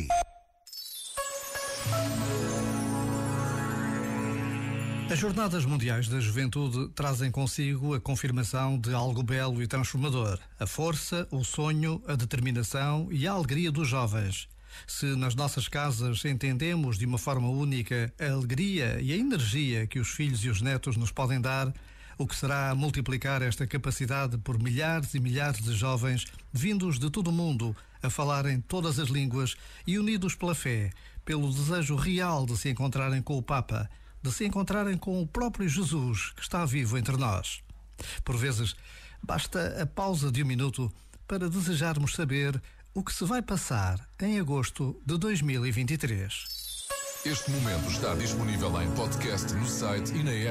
si. As Jornadas Mundiais da Juventude trazem consigo a confirmação de algo belo e transformador: a força, o sonho, a determinação e a alegria dos jovens. Se nas nossas casas entendemos de uma forma única a alegria e a energia que os filhos e os netos nos podem dar, o que será multiplicar esta capacidade por milhares e milhares de jovens vindos de todo o mundo a falarem todas as línguas e unidos pela fé, pelo desejo real de se encontrarem com o Papa de se encontrarem com o próprio Jesus que está vivo entre nós. Por vezes, basta a pausa de um minuto para desejarmos saber o que se vai passar em agosto de 2023. Este momento está disponível em podcast no site e na app.